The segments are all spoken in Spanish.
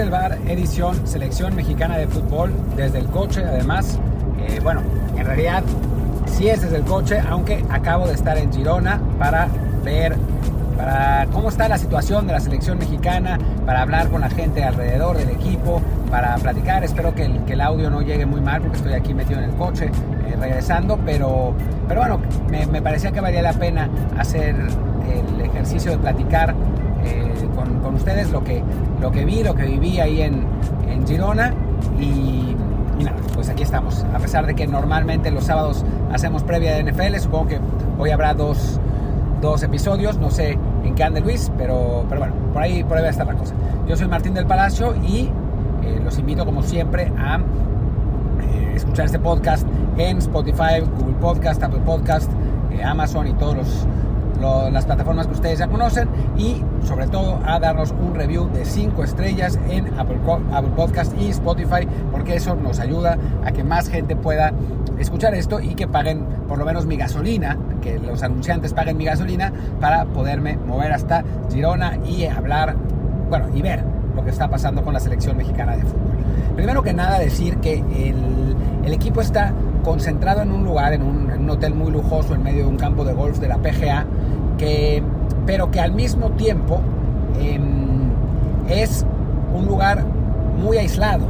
Desde el bar, edición Selección Mexicana de Fútbol, desde el coche además. Eh, bueno, en realidad sí es desde el coche, aunque acabo de estar en Girona para ver para cómo está la situación de la selección mexicana, para hablar con la gente alrededor del equipo, para platicar. Espero que el, que el audio no llegue muy mal porque estoy aquí metido en el coche eh, regresando, pero, pero bueno, me, me parecía que valía la pena hacer el ejercicio de platicar eh, con, con ustedes lo que, lo que vi, lo que viví ahí en, en Girona y, nada, pues aquí estamos. A pesar de que normalmente los sábados hacemos previa de NFL, supongo que hoy habrá dos, dos episodios, no sé en qué ande Luis, pero, pero bueno, por ahí, por ahí va a estar la cosa. Yo soy Martín del Palacio y eh, los invito como siempre a eh, escuchar este podcast en Spotify, Google Podcast, Apple Podcast, Amazon y todos los lo- las plataformas que ustedes ya conocen y sobre todo a darnos un review de 5 estrellas en Apple, Apple Podcast y Spotify porque eso nos ayuda a que más gente pueda escuchar esto y que paguen por lo menos mi gasolina, que los anunciantes paguen mi gasolina para poderme mover hasta Girona y hablar, bueno, y ver lo que está pasando con la selección mexicana de fútbol. Primero que nada decir que el, el equipo está concentrado en un lugar, en un, hotel muy lujoso en medio de un campo de golf de la PGA, que, pero que al mismo tiempo em, es un lugar muy aislado,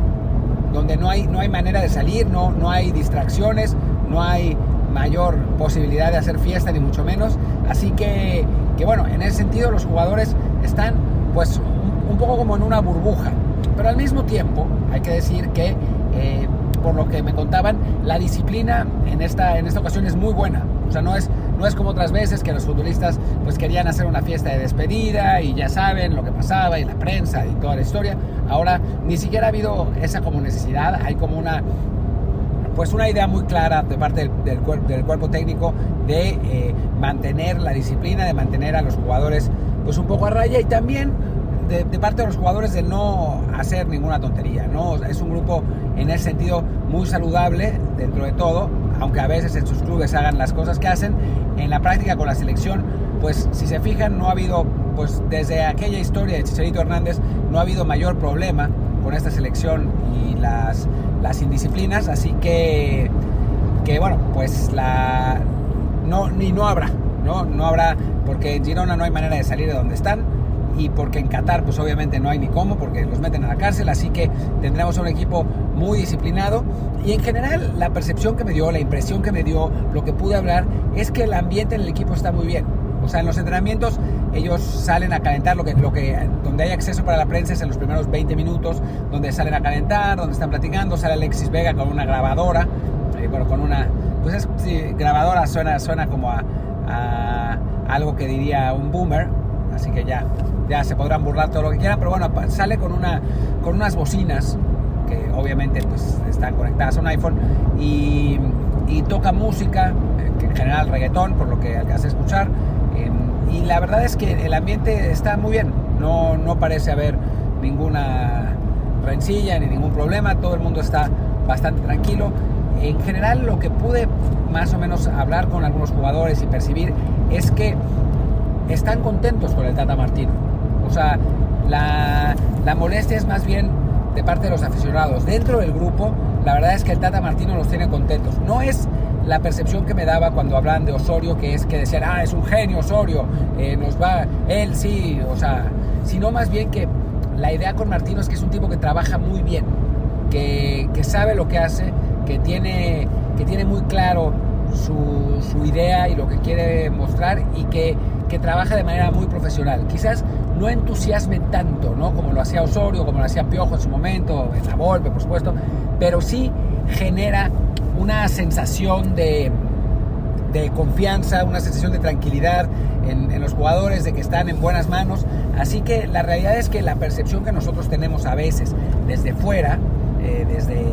donde no hay, no hay manera de salir, no, no hay distracciones, no hay mayor posibilidad de hacer fiesta, ni mucho menos. Así que, que bueno, en ese sentido los jugadores están pues un, un poco como en una burbuja. Pero al mismo tiempo hay que decir que, eh, por lo que me contaban, la disciplina en esta, en esta ocasión es muy buena. O sea, no es, no es como otras veces que los futbolistas pues querían hacer una fiesta de despedida y ya saben lo que pasaba y la prensa y toda la historia. Ahora ni siquiera ha habido esa como necesidad, hay como una pues una idea muy clara de parte del, del cuer- del cuerpo técnico de eh, mantener la disciplina, de mantener a los jugadores pues un poco a raya y también de, parte de los jugadores de no hacer ninguna tontería, ¿no? Es un grupo en ese sentido muy saludable dentro de todo, aunque a veces en sus clubes hagan las cosas que hacen, en la práctica con la selección, pues si se fijan no ha habido, pues desde aquella historia de Chicharito Hernández, no ha habido mayor problema con esta selección y las, las indisciplinas, así que, que bueno, pues la no ni no habrá, no no habrá porque en Girona no hay manera de salir de donde están y porque en Qatar pues obviamente no hay ni cómo porque los meten a la cárcel, así que tendremos un equipo muy disciplinado y en general la percepción que me dio, la impresión que me dio, lo que pude hablar es que el ambiente en el equipo está muy bien. O sea, en los entrenamientos ellos salen a calentar, lo que, lo que, donde hay acceso para la prensa es en los primeros 20 minutos, donde salen a calentar, donde están platicando, sale Alexis Vega con una grabadora, eh, bueno, con una, pues es, sí, grabadora suena, suena como a, a algo que diría un boomer, así que ya, ya se podrán burlar todo lo que quieran, pero bueno, sale con, una, con unas bocinas que obviamente pues están conectadas a un iPhone y, y toca música, eh, que en general reggaetón, por lo que alcancé a escuchar, eh, y la verdad es que el ambiente está muy bien, no, no parece haber ninguna rencilla ni ningún problema, todo el mundo está bastante tranquilo. En general lo que pude más o menos hablar con algunos jugadores y percibir es que están contentos con el Tata Martino. O sea, la, la molestia es más bien de parte de los aficionados. Dentro del grupo, la verdad es que el Tata Martino los tiene contentos. No es la percepción que me daba cuando hablaban de Osorio, que es que decían, ah, es un genio Osorio, eh, nos va, él sí, o sea, sino más bien que la idea con Martino es que es un tipo que trabaja muy bien, que, que sabe lo que hace, que tiene, que tiene muy claro su, su idea y lo que quiere mostrar y que, que trabaja de manera muy profesional. Quizás no entusiasme tanto, ¿no? Como lo hacía Osorio, como lo hacía Piojo en su momento, en la Volpe, por supuesto, pero sí genera una sensación de, de confianza, una sensación de tranquilidad en, los jugadores, de que están en buenas manos. Así que la realidad es que la percepción que nosotros tenemos a veces desde fuera, eh, desde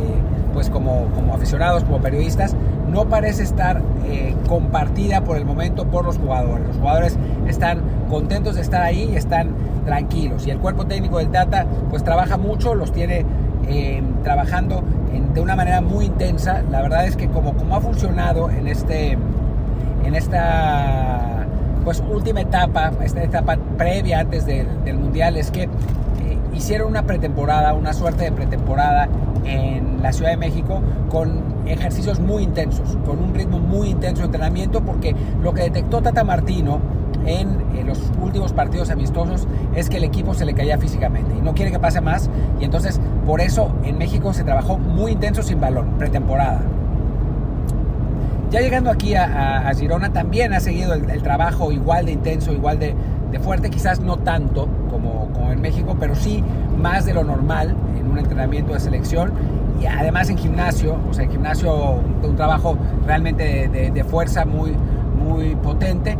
pues como, como, aficionados, como periodistas, no parece estar eh, compartida por el momento por los jugadores. Los jugadores están contentos de estar ahí y están tranquilos. Y el cuerpo técnico del Tata pues trabaja mucho, los tiene eh, trabajando en, de una manera muy intensa. La verdad es que como, como ha funcionado en, este, en esta pues, última etapa, esta etapa previa antes de, del Mundial, es que eh, hicieron una pretemporada, una suerte de pretemporada en la Ciudad de México con ejercicios muy intensos, con un ritmo muy intenso de entrenamiento, porque lo que detectó Tata Martino en, en, los últimos partidos amistosos es que el equipo se le caía físicamente y no quiere que pase más y entonces por eso en México se trabajó muy intenso sin balón, pretemporada. Ya llegando aquí a, a, a Girona también ha seguido el, el, trabajo igual de intenso, igual de, de fuerte, quizás no tanto como, como en México, pero sí más de lo normal un entrenamiento de selección y además en gimnasio, o sea, en gimnasio un, trabajo realmente de, de, de, fuerza muy, muy potente,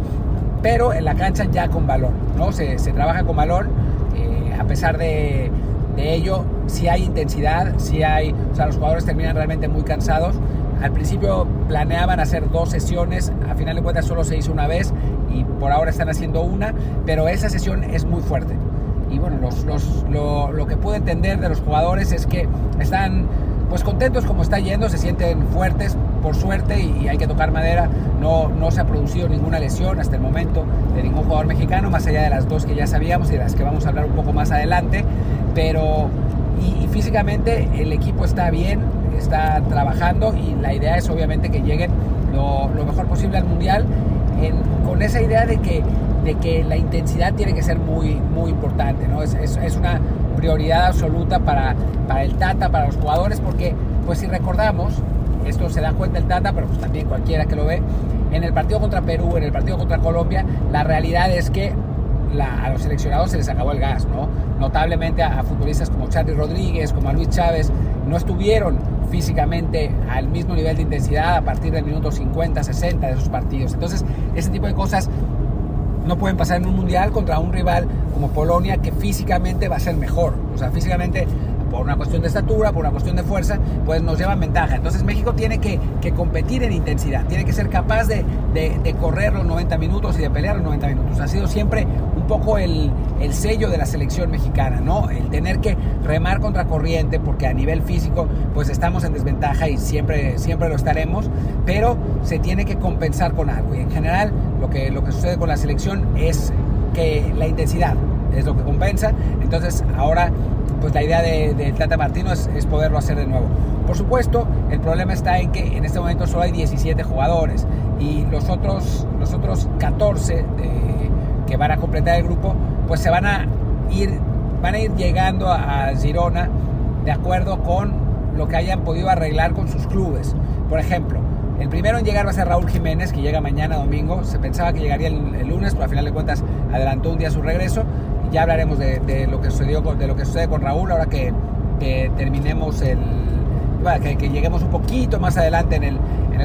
pero en la cancha ya con balón, ¿no? Se, se trabaja con balón, eh, a pesar de, de ello, si hay intensidad, si hay, o sea, los jugadores terminan realmente muy cansados. Al principio planeaban hacer dos sesiones, a final de cuentas solo se hizo una vez y por ahora están haciendo una, pero esa sesión es muy fuerte. Y bueno, los, los, lo, lo que pude entender de los jugadores es que están pues contentos como está yendo, se sienten fuertes por suerte y, y hay que tocar madera. No, no se ha producido ninguna lesión hasta el momento de ningún jugador mexicano, más allá de las dos que ya sabíamos y de las que vamos a hablar un poco más adelante. Pero y, y físicamente el equipo está bien, está trabajando y la idea es obviamente que lleguen lo, lo mejor posible al Mundial en, con esa idea de que, de que la intensidad tiene que ser muy, muy importante, ¿no? Es, es, es una prioridad absoluta para, para el Tata, para los jugadores, porque pues si recordamos, esto se da cuenta el Tata, pero pues también cualquiera que lo ve, en el partido contra Perú, en el partido contra Colombia, la realidad es que la, a los seleccionados se les acabó el gas, ¿no? Notablemente a, a futbolistas como Charlie Rodríguez, como a Luis Chávez, no estuvieron físicamente al mismo nivel de intensidad a partir del minuto 50, 60 de esos partidos. Entonces, ese tipo de cosas no pueden pasar en un mundial contra un rival como Polonia que físicamente va a ser mejor. O sea, físicamente por una cuestión de estatura, por una cuestión de fuerza, pues nos llevan ventaja. Entonces México tiene que, competir en intensidad, tiene que ser capaz de, correr los 90 minutos y de pelear los 90 minutos. Ha sido siempre un poco el, el, sello de la selección mexicana, ¿no? El tener que remar contra corriente, porque a nivel físico, pues estamos en desventaja y siempre, siempre lo estaremos, pero se tiene que compensar con algo. Y en general, lo que, lo que sucede con la selección es que la intensidad es lo que compensa. Entonces, ahora pues la idea de, de Tata Martino es, es, poderlo hacer de nuevo. Por supuesto, el problema está en que en este momento solo hay 17 jugadores y los otros, los otros 14 de, que van a completar el grupo, pues se van a ir, van a ir llegando a Girona de acuerdo con lo que hayan podido arreglar con sus clubes. Por ejemplo, el primero en llegar va a ser Raúl Jiménez, que llega mañana domingo. Se pensaba que llegaría el, lunes, pero al final de cuentas adelantó un día su regreso ya hablaremos de, lo que sucedió con, con Raúl ahora que, terminemos el bueno, que, que, lleguemos un poquito más adelante en el,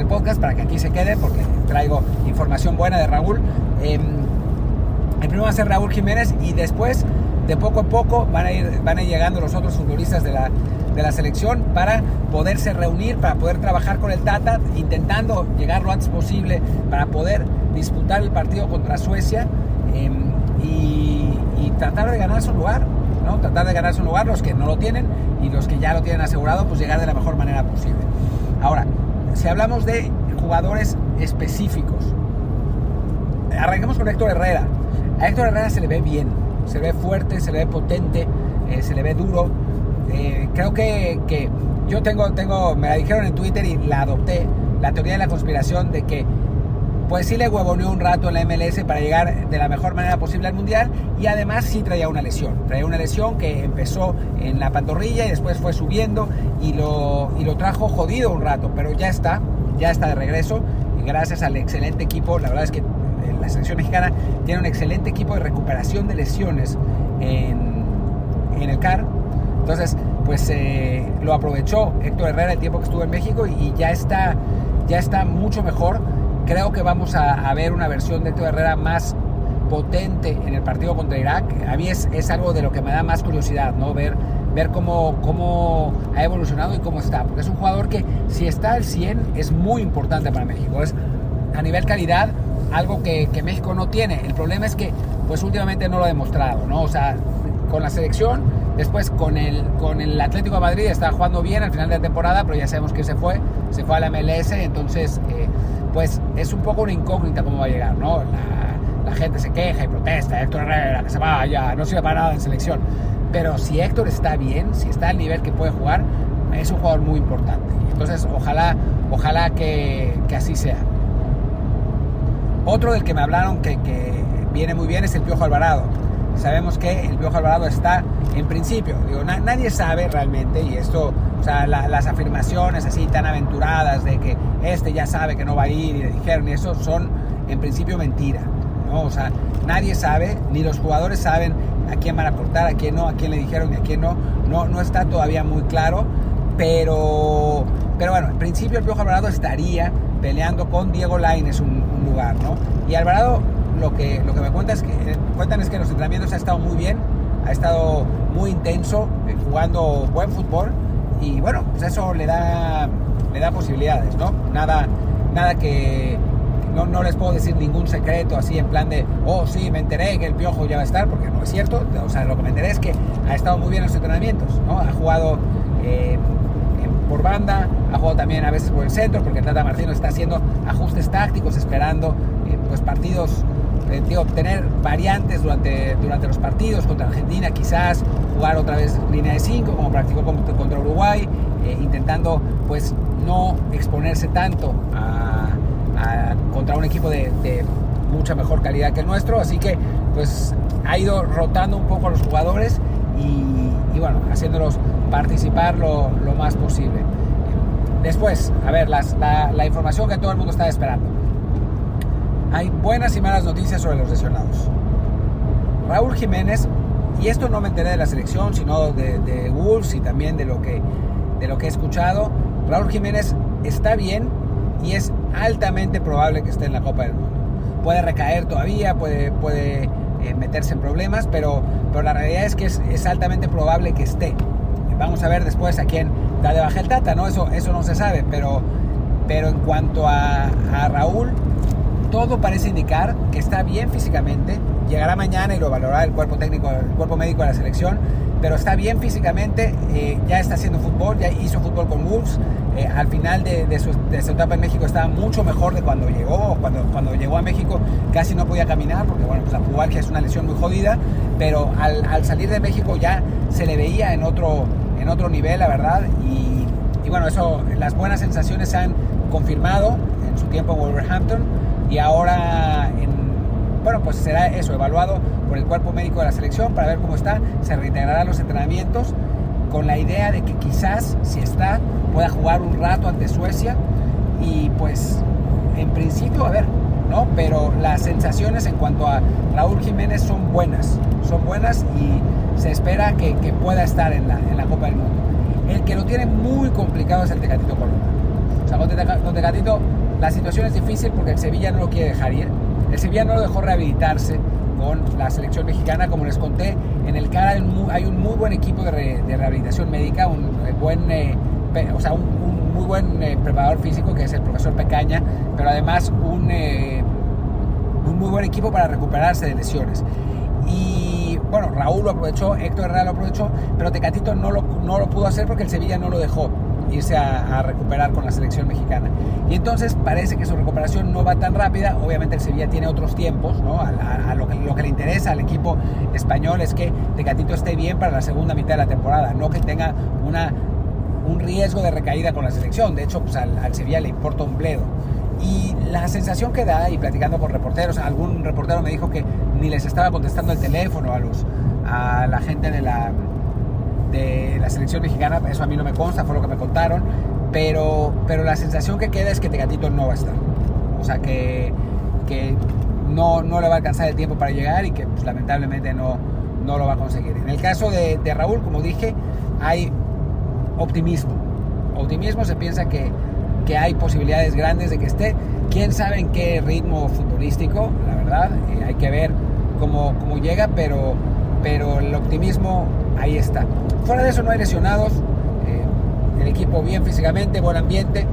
podcast para que aquí se quede porque traigo información buena de Raúl eh, el primero va a ser Raúl Jiménez y después de poco a poco van a ir, van llegando los otros futbolistas de la, de la selección para poderse reunir, para poder trabajar con el Tata, intentando llegar lo antes posible para poder disputar el partido contra Suecia y, y tratar de ganar su lugar, ¿no? Tratar de ganar su lugar los que no lo tienen y los que ya lo tienen asegurado, pues llegar de la mejor manera posible. Ahora, si hablamos de jugadores específicos, arranquemos con Héctor Herrera. A Héctor Herrera se le ve bien, se ve fuerte, se ve potente, eh, se le ve duro. Eh, creo que, que, yo tengo, tengo, me la dijeron en Twitter y la adopté, la teoría de la conspiración de que pues sí le huevoneó un rato en la MLS para llegar de la mejor manera posible al Mundial y además sí traía una lesión. Traía una lesión que empezó en la pantorrilla y después fue subiendo y lo, y lo trajo jodido un rato, pero ya está, ya está de regreso gracias al excelente equipo, la verdad es que la selección mexicana tiene un excelente equipo de recuperación de lesiones en, en el CAR. Entonces, pues eh, lo aprovechó Héctor Herrera el tiempo que estuvo en México y, y ya está, ya está mucho mejor Creo que vamos a, ver una versión de Héctor Herrera más potente en el partido contra Irak. A mí es, es, algo de lo que me da más curiosidad, ¿no? Ver, ver cómo, cómo ha evolucionado y cómo está. Porque es un jugador que si está al 100 es muy importante para México. Es a nivel calidad algo que, México no tiene. El problema es que pues últimamente no lo ha demostrado, ¿no? O sea, con la selección, después con el, con el Atlético de Madrid estaba jugando bien al final de la temporada, pero ya sabemos que se fue, se fue a la MLS, entonces... Eh, pues es un poco una incógnita cómo va a llegar, ¿no? La, gente se queja y protesta, Héctor Herrera, que se vaya, no sirve para nada en selección. Pero si Héctor está bien, si está al nivel que puede jugar, es un jugador muy importante. Entonces, ojalá, ojalá que así sea. Otro del que me hablaron que, que, viene muy bien es el Piojo Alvarado. Sabemos que el Piojo Alvarado está en principio, digo, na, nadie sabe realmente, y esto o sea, las afirmaciones así tan aventuradas de que este ya sabe que no va a ir y le dijeron, y eso son en principio mentira. ¿no? O sea, nadie sabe, ni los jugadores saben a quién van a aportar, a quién no, a quién le dijeron y a quién no. No, no está todavía muy claro, pero, pero bueno, en principio el Piojo Alvarado estaría peleando con Diego Lainez un, lugar, ¿no? Y Alvarado lo que, lo que me cuenta es que, cuentan es que los entrenamientos ha estado muy bien, ha estado muy intenso, eh, jugando buen fútbol y bueno, pues eso le da, le da posibilidades, ¿no? Nada, nada que no, no, les puedo decir ningún secreto así en plan de, oh sí, me enteré que el piojo ya va a estar, porque no es cierto, o sea, lo que me enteré es que ha estado muy bien en los entrenamientos, ¿no? Ha jugado eh, por banda, ha jugado también a veces por el centro, porque Tata Martino está haciendo ajustes tácticos, esperando eh, pues partidos eh, digo, tener variantes durante, durante los partidos contra Argentina, quizás jugar otra vez línea de 5 como practicó contra Uruguay, eh, intentando pues no exponerse tanto a, contra un equipo de, de, mucha mejor calidad que el nuestro, así que pues ha ido rotando un poco a los jugadores y, y bueno, haciéndolos participar lo, lo, más posible. Después, a ver, las, la, la información que todo el mundo está esperando hay buenas y malas noticias sobre los lesionados. Raúl Jiménez, y esto no me enteré de la selección, sino de, de Wolves y también de lo, que, de lo que he escuchado, Raúl Jiménez está bien y es altamente probable que esté en la Copa del Mundo. Puede recaer todavía, puede, puede eh, meterse en problemas, pero, pero la realidad es que es, es, altamente probable que esté. Vamos a ver después a quién da de baja el Tata, ¿no? Eso, eso no se sabe, pero, pero en cuanto a, a Raúl, todo parece indicar que está bien físicamente. Llegará mañana y lo valorará el cuerpo técnico, el cuerpo médico de la selección, pero está bien físicamente, eh, ya está haciendo fútbol, ya hizo fútbol con Wolves. Eh, al final de, de, su, de, su, etapa en México estaba mucho mejor de cuando llegó. Cuando, cuando llegó a México casi no podía caminar, porque bueno, pues la pubalgia es una lesión muy jodida, pero al, al, salir de México ya se le veía en otro, en otro nivel, la verdad. Y, y bueno, eso, las buenas sensaciones se han confirmado en su tiempo en Wolverhampton y ahora en, bueno pues será eso evaluado por el cuerpo médico de la selección para ver cómo está. Se reintegrará los entrenamientos con la idea de que quizás si está pueda jugar un rato ante Suecia. Y pues en principio a ver no pero las sensaciones en cuanto a Raúl Jiménez son buenas son buenas y se espera que, que pueda estar en la, en la Copa del Mundo. El que lo tiene muy complicado es el Tecatito Corona. O sea, con Tecatito la situación es difícil porque el Sevilla no lo quiere dejar ir. El Sevilla no lo dejó rehabilitarse con la selección mexicana. Como les conté, en el CAR hay un muy, buen equipo de, re, de, rehabilitación médica, un buen, eh, o sea, un, muy buen eh, preparador físico que es el profesor Pecaña, pero además un, eh, un muy buen equipo para recuperarse de lesiones. Y bueno, Raúl lo aprovechó, Héctor Herrera lo aprovechó, pero Tecatito no lo, no lo pudo hacer porque el Sevilla no lo dejó. Irse a, recuperar con la selección mexicana. Y entonces parece que su recuperación no va tan rápida. Obviamente el Sevilla tiene otros tiempos, ¿no? A, lo, que, lo, que, le interesa al equipo español es que Tecatito esté bien para la segunda mitad de la temporada, no que tenga una, un riesgo de recaída con la selección. De hecho, pues al, al Sevilla le importa un bledo. Y la sensación que da, y platicando con reporteros, algún reportero me dijo que ni les estaba contestando el teléfono a, los, a la gente de la, de la selección mexicana, eso a mí no me consta, fue lo que me contaron, pero, pero la sensación que queda es que Tecatito no va a estar. O sea, que, que no, no le va a alcanzar el tiempo para llegar y que pues, lamentablemente no, no lo va a conseguir. En el caso de, de Raúl, como dije, hay optimismo. Optimismo se piensa que, que hay posibilidades grandes de que esté. Quién sabe en qué ritmo futbolístico, la verdad, eh, hay que ver cómo, cómo llega, pero, pero el optimismo ahí está. Fuera de eso no hay lesionados, eh, el equipo bien físicamente, buen ambiente,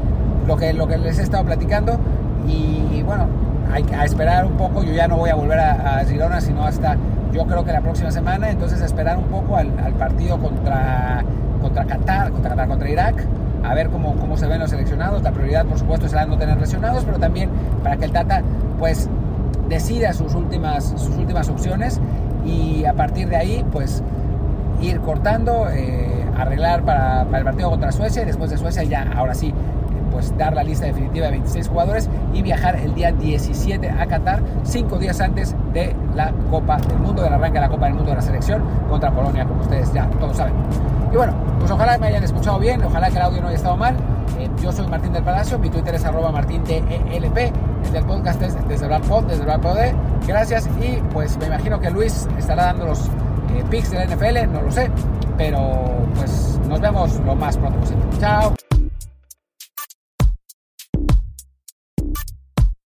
lo que, lo que les he estado platicando y, bueno, hay que esperar un poco, yo ya no voy a volver a, a, Girona, sino hasta yo creo que la próxima semana, entonces esperar un poco al, partido contra, contra Qatar, contra Qatar, contra Irak, a ver cómo, cómo se ven los seleccionados. La prioridad, por supuesto, será no tener lesionados, pero también para que el Tata, pues, decida sus últimas, sus últimas opciones y a partir de ahí, pues, ir cortando, eh, arreglar para, para, el partido contra Suecia y después de Suecia ya, ahora sí, pues dar la lista definitiva de 26 jugadores y viajar el día 17 a Qatar, cinco días antes de la Copa del Mundo, del arranque de la Copa del Mundo de la selección contra Polonia, como ustedes ya todos saben. Y bueno, pues ojalá me hayan escuchado bien, ojalá que el audio no haya estado mal. Eh, yo soy Martín del Palacio, mi Twitter es arroba martindelp, el del podcast es desde el Pod, desde el Pod. Gracias y pues me imagino que Luis estará dando los picks de NFL, no lo sé, pero pues nos vemos lo más pronto posible. Chao.